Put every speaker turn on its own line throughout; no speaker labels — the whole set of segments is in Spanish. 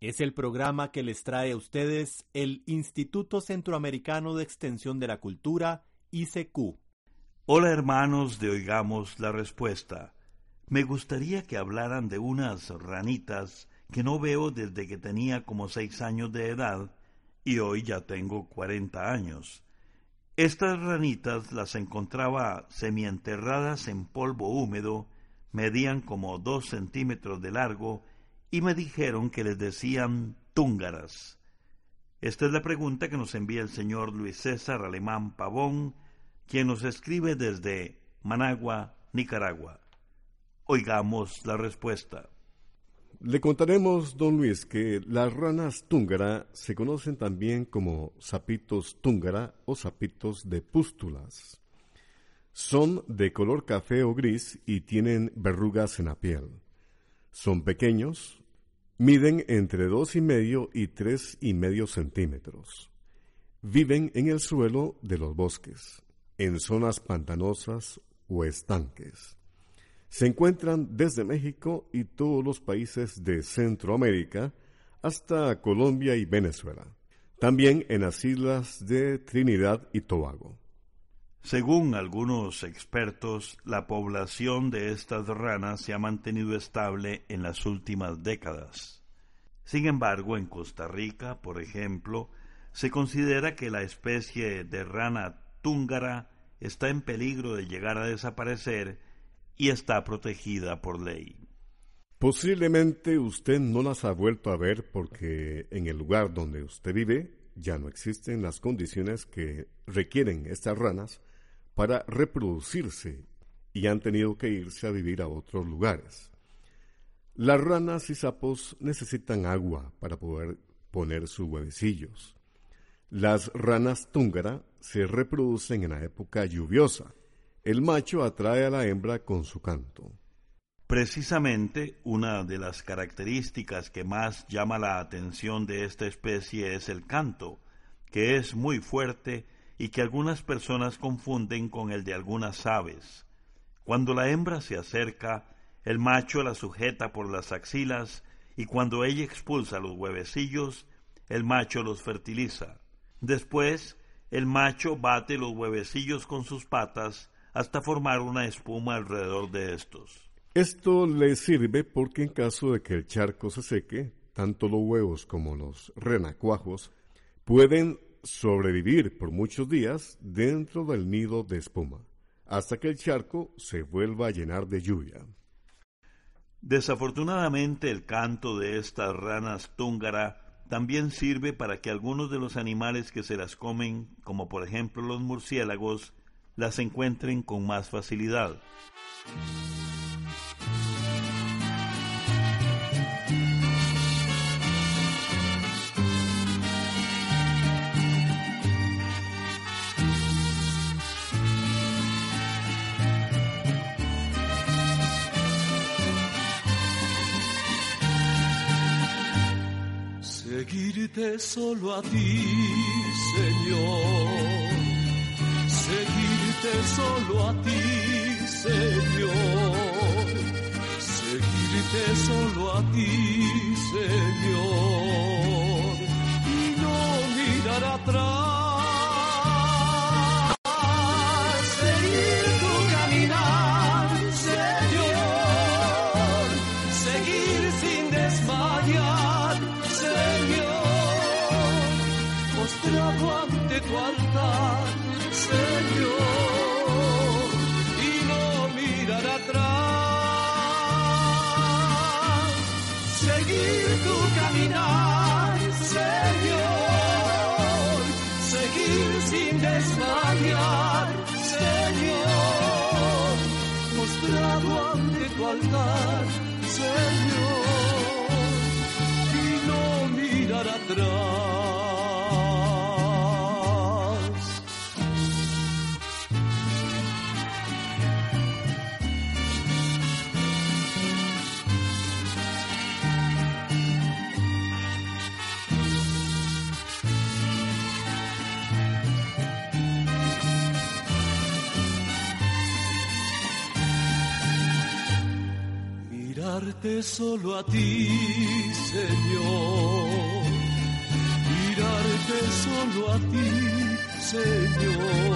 Es el programa que les trae a ustedes el Instituto Centroamericano de Extensión de la Cultura, ICQ.
Hola hermanos de Oigamos la Respuesta. Me gustaría que hablaran de unas ranitas que no veo desde que tenía como seis años de edad y hoy ya tengo cuarenta años. Estas ranitas las encontraba semienterradas en polvo húmedo medían como dos centímetros de largo y me dijeron que les decían túngaras. Esta es la pregunta que nos envía el señor Luis César Alemán Pavón, quien nos escribe desde Managua, Nicaragua. Oigamos la respuesta.
Le contaremos, don Luis, que las ranas túngara se conocen también como sapitos túngara o sapitos de pústulas. Son de color café o gris y tienen verrugas en la piel. Son pequeños, miden entre dos y medio y tres y medio centímetros. Viven en el suelo de los bosques, en zonas pantanosas o estanques. Se encuentran desde México y todos los países de Centroamérica hasta Colombia y Venezuela. También en las islas de Trinidad y Tobago.
Según algunos expertos, la población de estas ranas se ha mantenido estable en las últimas décadas. Sin embargo, en Costa Rica, por ejemplo, se considera que la especie de rana túngara está en peligro de llegar a desaparecer y está protegida por ley.
Posiblemente usted no las ha vuelto a ver porque en el lugar donde usted vive ya no existen las condiciones que requieren estas ranas para reproducirse y han tenido que irse a vivir a otros lugares. Las ranas y sapos necesitan agua para poder poner sus huevecillos. Las ranas túngara se reproducen en la época lluviosa. El macho atrae a la hembra con su canto.
Precisamente una de las características que más llama la atención de esta especie es el canto, que es muy fuerte y que algunas personas confunden con el de algunas aves. Cuando la hembra se acerca, el macho la sujeta por las axilas y cuando ella expulsa los huevecillos, el macho los fertiliza. Después, el macho bate los huevecillos con sus patas hasta formar una espuma alrededor de estos.
Esto le sirve porque en caso de que el charco se seque, tanto los huevos como los renacuajos pueden sobrevivir por muchos días dentro del nido de espuma, hasta que el charco se vuelva a llenar de lluvia.
Desafortunadamente el canto de estas ranas túngara también sirve para que algunos de los animales que se las comen, como por ejemplo los murciélagos, las encuentren con más facilidad.
Seguirte solo a ti, Señor. Seguirte solo a ti, Señor. Seguirte solo a ti, Señor. Y no mirar atrás. Mirarte solo a ti, Señor. Mirarte solo a ti, Señor.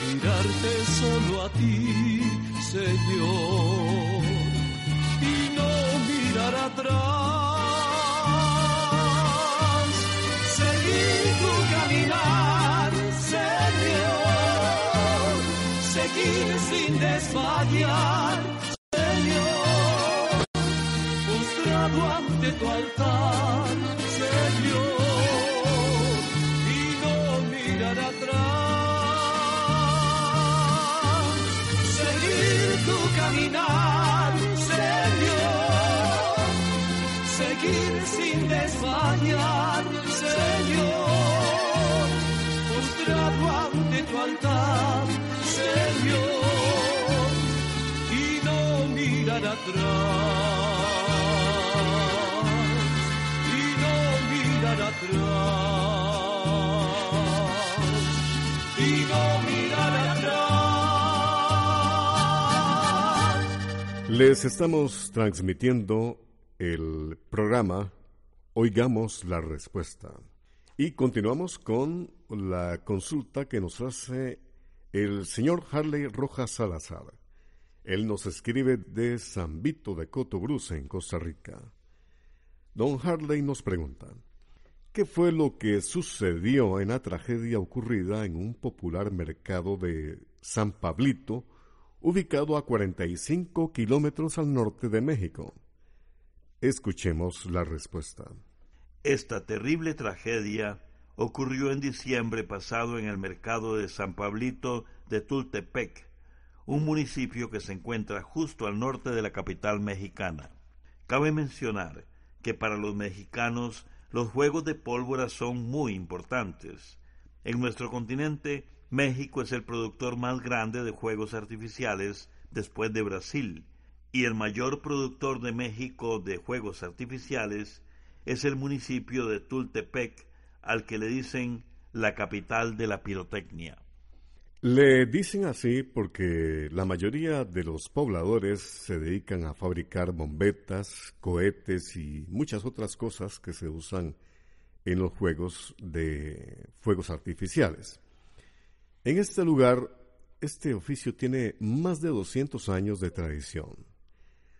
Mirarte solo a ti, Señor. Y no mirar atrás. Seguir tu caminar, Señor. Seguir sin desfallar, desfallar, Señor. Postrado ante tu altar, Señor. Y no mirar atrás. Y no mirar atrás. Y no mirar atrás.
Les estamos transmitiendo el programa Oigamos la Respuesta. Y continuamos con la consulta que nos hace el señor Harley Rojas Salazar. Él nos escribe de San Vito de Cotobruz, en Costa Rica. Don Harley nos pregunta, ¿qué fue lo que sucedió en la tragedia ocurrida en un popular mercado de San Pablito, ubicado a 45 kilómetros al norte de México? Escuchemos la respuesta.
Esta terrible tragedia ocurrió en diciembre pasado en el mercado de San Pablito de Tultepec, un municipio que se encuentra justo al norte de la capital mexicana. Cabe mencionar que para los mexicanos los juegos de pólvora son muy importantes. En nuestro continente, México es el productor más grande de juegos artificiales después de Brasil, y el mayor productor de México de juegos artificiales es el municipio de Tultepec, al que le dicen la capital de la pirotecnia.
Le dicen así porque la mayoría de los pobladores se dedican a fabricar bombetas, cohetes y muchas otras cosas que se usan en los juegos de fuegos artificiales. En este lugar, este oficio tiene más de 200 años de tradición.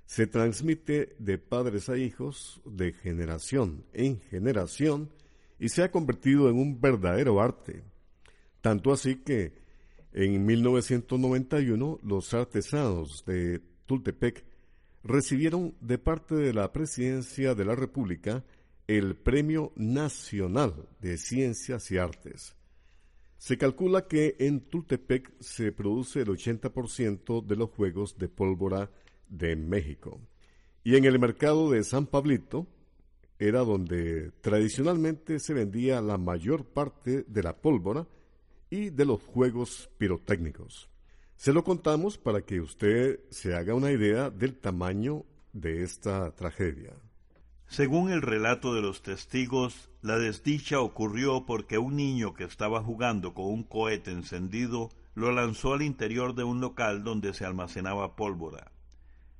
Se transmite de padres a hijos, de generación en generación, y se ha convertido en un verdadero arte. Tanto así que en 1991 los artesanos de Tultepec recibieron de parte de la Presidencia de la República el Premio Nacional de Ciencias y Artes. Se calcula que en Tultepec se produce el 80% de los juegos de pólvora de México. Y en el mercado de San Pablito era donde tradicionalmente se vendía la mayor parte de la pólvora y de los juegos pirotécnicos. Se lo contamos para que usted se haga una idea del tamaño de esta tragedia.
Según el relato de los testigos, la desdicha ocurrió porque un niño que estaba jugando con un cohete encendido lo lanzó al interior de un local donde se almacenaba pólvora.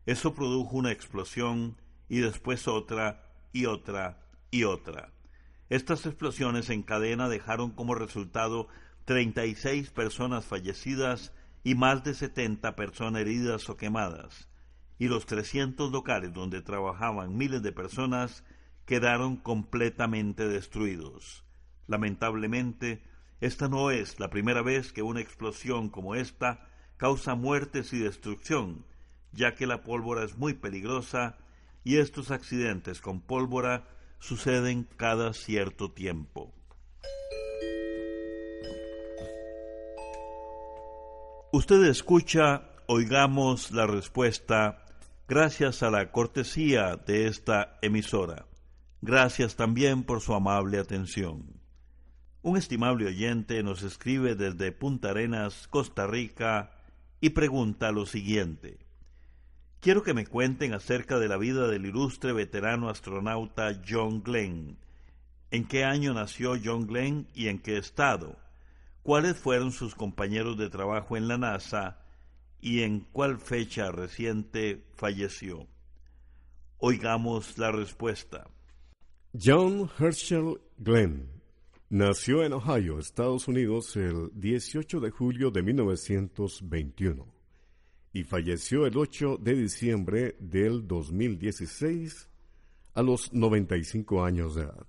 Eso produjo una explosión y después otra y otra y otra. Estas explosiones en cadena dejaron como resultado 36 personas fallecidas y más de 70 personas heridas o quemadas, y los 300 locales donde trabajaban miles de personas quedaron completamente destruidos. Lamentablemente, esta no es la primera vez que una explosión como esta causa muertes y destrucción, ya que la pólvora es muy peligrosa y estos accidentes con pólvora suceden cada cierto tiempo. Usted escucha, oigamos la respuesta, gracias a la cortesía de esta emisora. Gracias también por su amable atención. Un estimable oyente nos escribe desde Punta Arenas, Costa Rica, y pregunta lo siguiente. Quiero que me cuenten acerca de la vida del ilustre veterano astronauta John Glenn. ¿En qué año nació John Glenn y en qué estado? ¿Cuáles fueron sus compañeros de trabajo en la NASA y en cuál fecha reciente falleció? Oigamos la respuesta.
John Herschel Glenn nació en Ohio, Estados Unidos, el 18 de julio de 1921 y falleció el 8 de diciembre del 2016 a los 95 años de edad.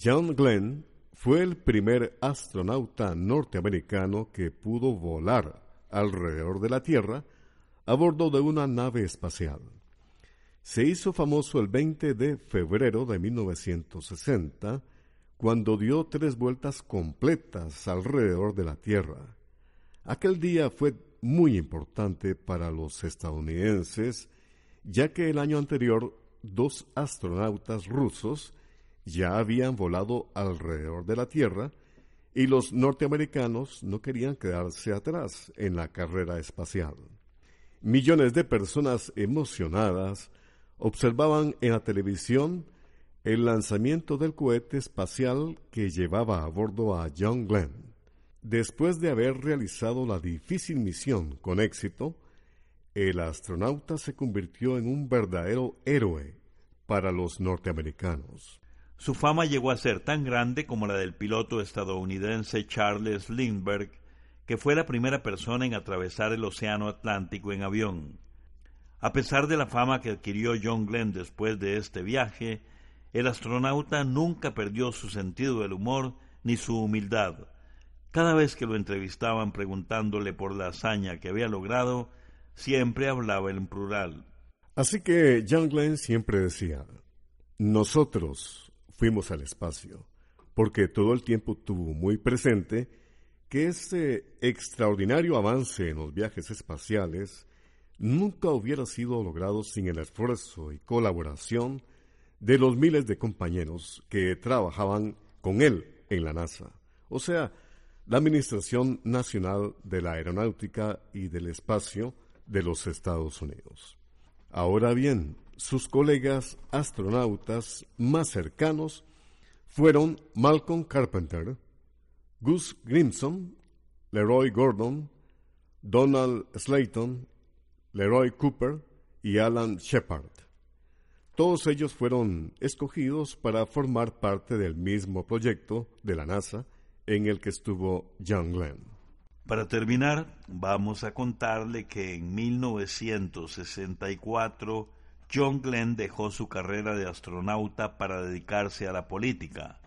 John Glenn fue el primer astronauta norteamericano que pudo volar alrededor de la Tierra a bordo de una nave espacial. Se hizo famoso el 20 de febrero de 1960 cuando dio tres vueltas completas alrededor de la Tierra. Aquel día fue muy importante para los estadounidenses, ya que el año anterior dos astronautas rusos ya habían volado alrededor de la Tierra y los norteamericanos no querían quedarse atrás en la carrera espacial. Millones de personas emocionadas observaban en la televisión el lanzamiento del cohete espacial que llevaba a bordo a John Glenn. Después de haber realizado la difícil misión con éxito, el astronauta se convirtió en un verdadero héroe para los norteamericanos.
Su fama llegó a ser tan grande como la del piloto estadounidense Charles Lindbergh, que fue la primera persona en atravesar el Océano Atlántico en avión. A pesar de la fama que adquirió John Glenn después de este viaje, el astronauta nunca perdió su sentido del humor ni su humildad. Cada vez que lo entrevistaban preguntándole por la hazaña que había logrado, siempre hablaba en plural.
Así que John Glenn siempre decía, nosotros fuimos al espacio, porque todo el tiempo tuvo muy presente que ese extraordinario avance en los viajes espaciales nunca hubiera sido logrado sin el esfuerzo y colaboración de los miles de compañeros que trabajaban con él en la NASA, o sea, la Administración Nacional de la Aeronáutica y del Espacio de los Estados Unidos. Ahora bien, sus colegas astronautas más cercanos fueron Malcolm Carpenter, Gus Grimson, Leroy Gordon, Donald Slayton Leroy Cooper y Alan Shepard. Todos ellos fueron escogidos para formar parte del mismo proyecto de la NASA en el que estuvo John Glenn.
Para terminar, vamos a contarle que en 1964 John Glenn dejó su carrera de astronauta para dedicarse a la política.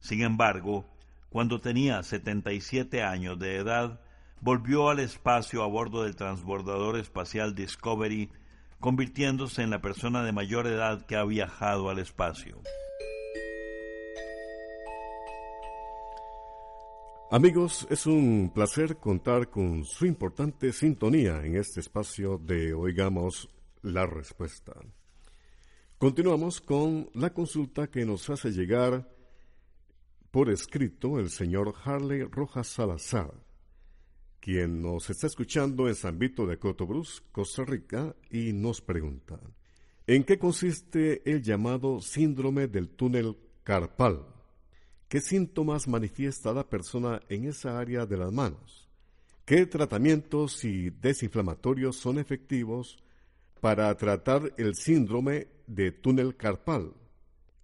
Sin embargo, cuando tenía 77 años de edad, volvió al espacio a bordo del transbordador espacial Discovery, convirtiéndose en la persona de mayor edad que ha viajado al espacio.
Amigos, es un placer contar con su importante sintonía en este espacio de Oigamos la Respuesta. Continuamos con la consulta que nos hace llegar por escrito el señor Harley Rojas Salazar quien nos está escuchando en San Vito de Cotobruz, Costa Rica, y nos pregunta, ¿en qué consiste el llamado síndrome del túnel carpal? ¿Qué síntomas manifiesta la persona en esa área de las manos? ¿Qué tratamientos y desinflamatorios son efectivos para tratar el síndrome de túnel carpal?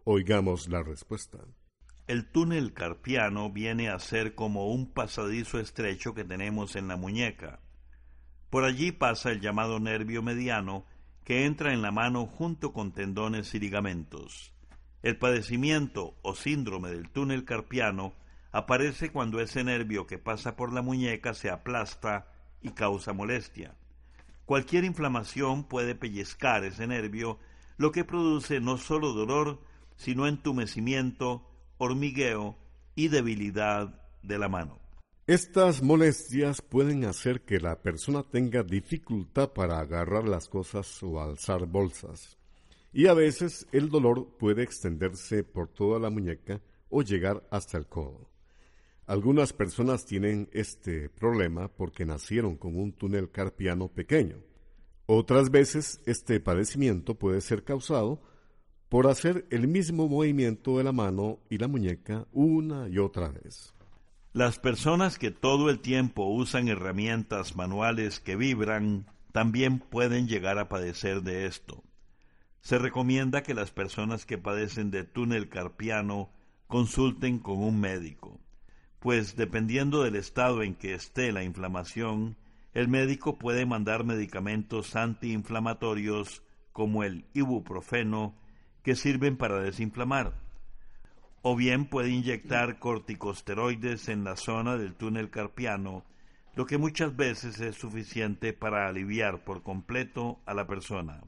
Oigamos la respuesta.
El túnel carpiano viene a ser como un pasadizo estrecho que tenemos en la muñeca. Por allí pasa el llamado nervio mediano que entra en la mano junto con tendones y ligamentos. El padecimiento o síndrome del túnel carpiano aparece cuando ese nervio que pasa por la muñeca se aplasta y causa molestia. Cualquier inflamación puede pellizcar ese nervio, lo que produce no solo dolor, sino entumecimiento, hormigueo y debilidad de la mano.
Estas molestias pueden hacer que la persona tenga dificultad para agarrar las cosas o alzar bolsas. Y a veces el dolor puede extenderse por toda la muñeca o llegar hasta el codo. Algunas personas tienen este problema porque nacieron con un túnel carpiano pequeño. Otras veces este padecimiento puede ser causado por hacer el mismo movimiento de la mano y la muñeca una y otra vez.
Las personas que todo el tiempo usan herramientas manuales que vibran también pueden llegar a padecer de esto. Se recomienda que las personas que padecen de túnel carpiano consulten con un médico, pues dependiendo del estado en que esté la inflamación, el médico puede mandar medicamentos antiinflamatorios como el ibuprofeno que sirven para desinflamar, o bien puede inyectar corticosteroides en la zona del túnel carpiano, lo que muchas veces es suficiente para aliviar por completo a la persona.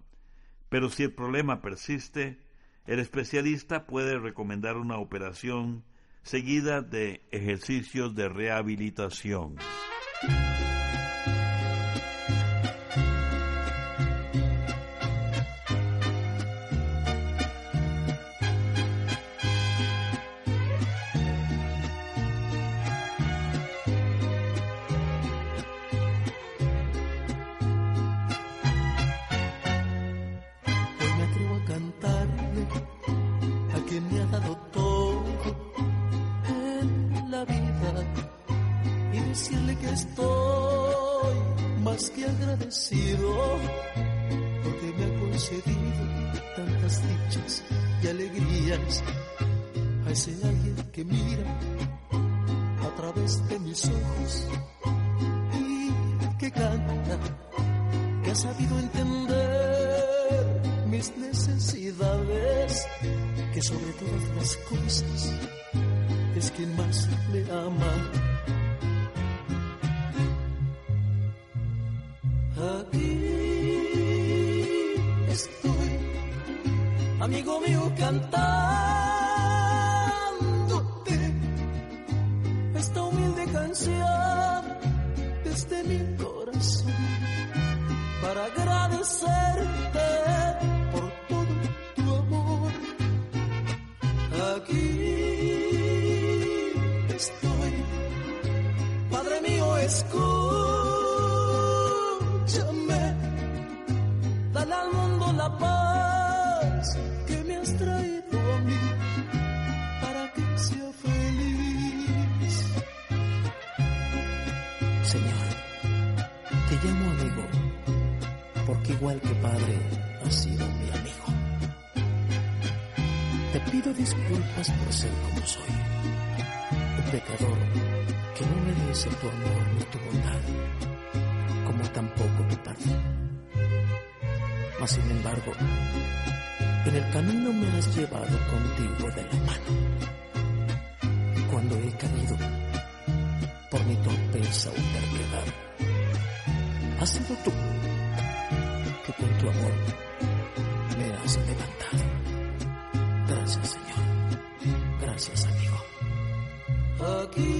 Pero si el problema persiste, el especialista puede recomendar una operación seguida de ejercicios de rehabilitación.
Amigo
igual que padre, ha sido mi amigo. Te pido disculpas por ser como soy, un pecador que no merece tu amor ni tu bondad, como tampoco tu perdón. Mas sin embargo, en el camino me has llevado contigo de la mano. Cuando he caído, por mi torpeza o terquedad, has sido tú que con tu amor me has levantado. Gracias, Señor. Gracias, amigo.
Aquí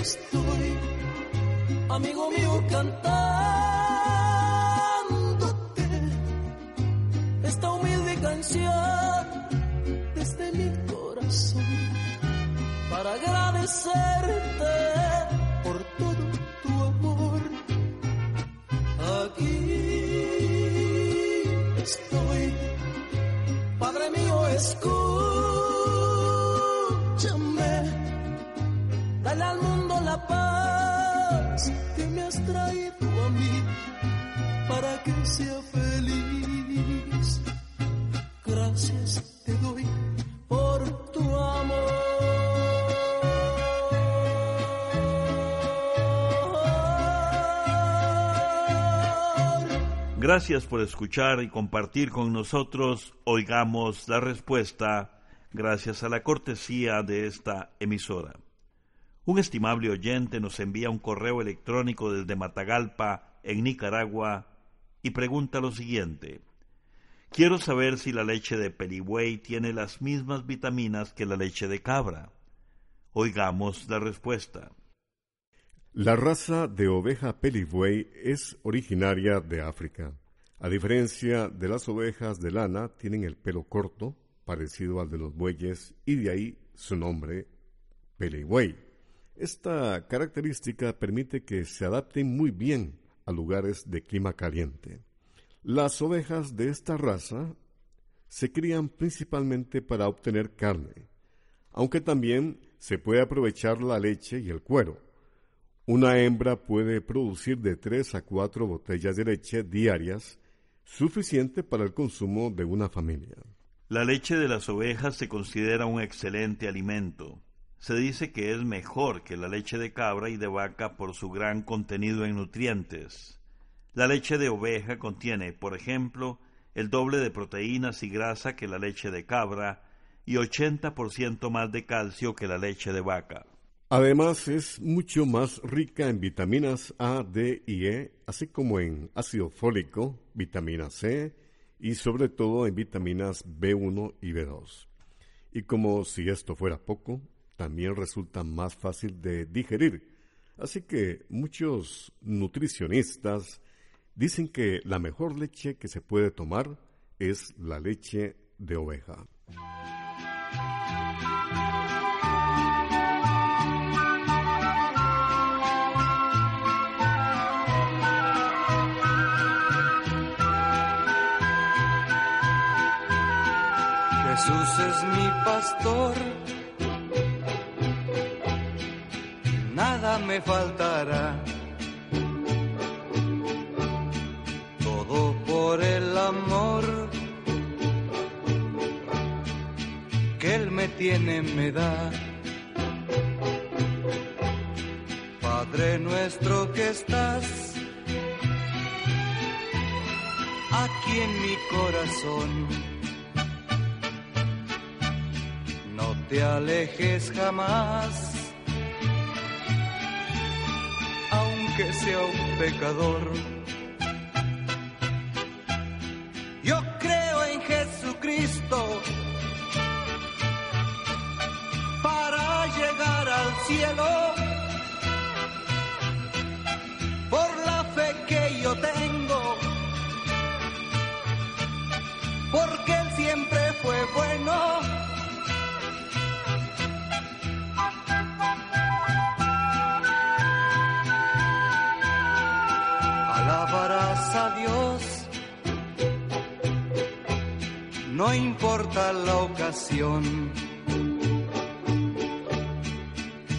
estoy, amigo mío, cantándote esta humilde canción agradecerte escúchame, dale al mundo la paz que me has traído Gracias por
escuchar y compartir con nosotros. Oigamos la respuesta gracias a la cortesía de esta emisora. Un estimable oyente nos envía un correo electrónico desde Matagalpa, en Nicaragua, y pregunta lo siguiente. Quiero saber si la leche de perigüey tiene las mismas vitaminas que la leche de cabra. Oigamos la respuesta.
La raza de oveja Pelibuey es originaria de África. A diferencia de las ovejas de lana, tienen el pelo corto, parecido al de los bueyes, y de ahí su nombre, Pelibuey. Esta característica permite que se adapten muy bien a lugares de clima caliente. Las ovejas de esta raza se crían principalmente para obtener carne, aunque también se puede aprovechar la leche y el cuero. Una hembra puede producir de tres a cuatro botellas de leche diarias suficiente para el consumo de una familia.
La leche de las ovejas se considera un excelente alimento. Se dice que es mejor que la leche de cabra y de vaca por su gran contenido en nutrientes. La leche de oveja contiene, por ejemplo, el doble de proteínas y grasa que la leche de cabra y 80% más de calcio que la leche de vaca.
Además es mucho más rica en vitaminas A, D y E, así como en ácido fólico, vitamina C y sobre todo en vitaminas B1 y B2. Y como si esto fuera poco, también resulta más fácil de digerir. Así que muchos nutricionistas Dicen que la mejor leche que se puede tomar es la leche de oveja.
Jesús es mi pastor, nada me faltará. Por el amor que Él me tiene, me da. Padre nuestro que estás aquí en mi corazón, te alejes jamás, aunque sea un pecador la ocasión,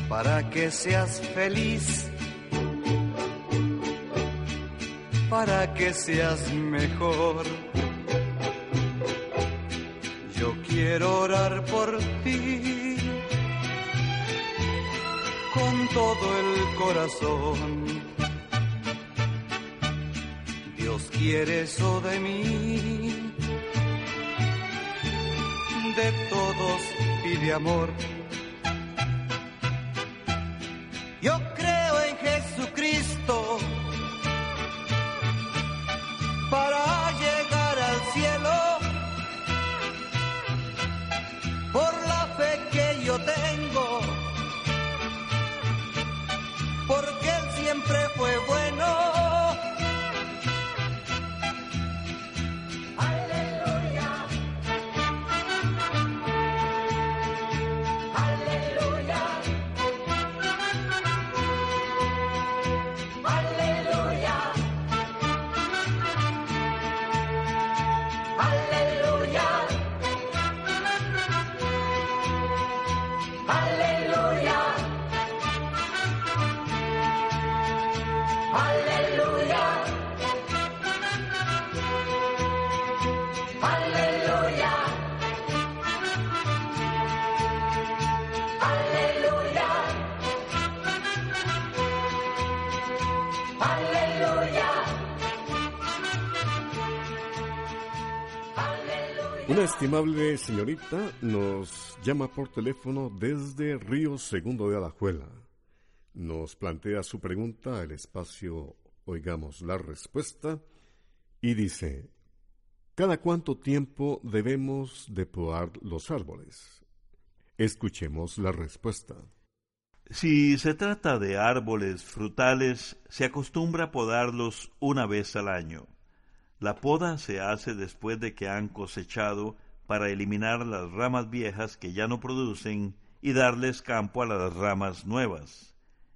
para que seas feliz, para que seas mejor. Yo quiero orar por ti con todo el corazón. Dios quiere eso de mí de todos pide amor.
Una estimable señorita nos llama por teléfono desde Río Segundo de Alajuela. Nos plantea su pregunta al espacio Oigamos la respuesta y dice, ¿cada cuánto tiempo debemos de podar los árboles? Escuchemos la respuesta.
Si se trata de árboles frutales, se acostumbra a podarlos una vez al año. La poda se hace después de que han cosechado para eliminar las ramas viejas que ya no producen y darles campo a las ramas nuevas.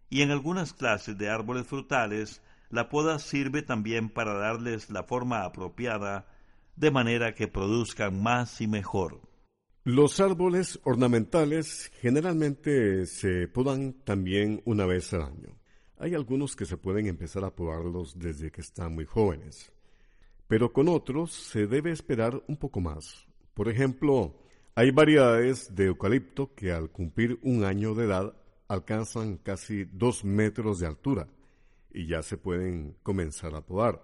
Y en algunas clases de árboles frutales, la poda sirve también para darles la forma apropiada, de manera que produzcan más y mejor.
Los árboles ornamentales generalmente se podan también una vez al año. Hay algunos que se pueden empezar a podarlos desde que están muy jóvenes pero con otros se debe esperar un poco más. Por ejemplo, hay variedades de eucalipto que al cumplir un año de edad alcanzan casi dos metros de altura y ya se pueden comenzar a podar.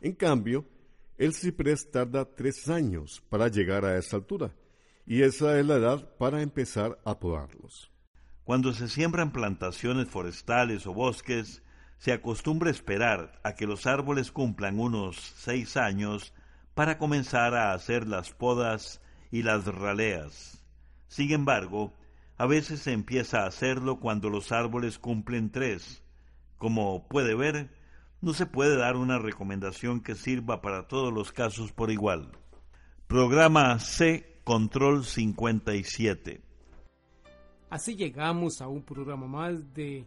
En cambio, el ciprés tarda tres años para llegar a esa altura y esa es la edad para empezar a podarlos.
Cuando se siembran plantaciones forestales o bosques, se acostumbra esperar a que los árboles cumplan unos seis años para comenzar a hacer las podas y las raleas. Sin embargo, a veces se empieza a hacerlo cuando los árboles cumplen tres. Como puede ver, no se puede dar una recomendación que sirva para todos los casos por igual. Programa C Control 57.
Así llegamos a un programa más de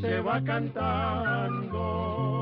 se va cantando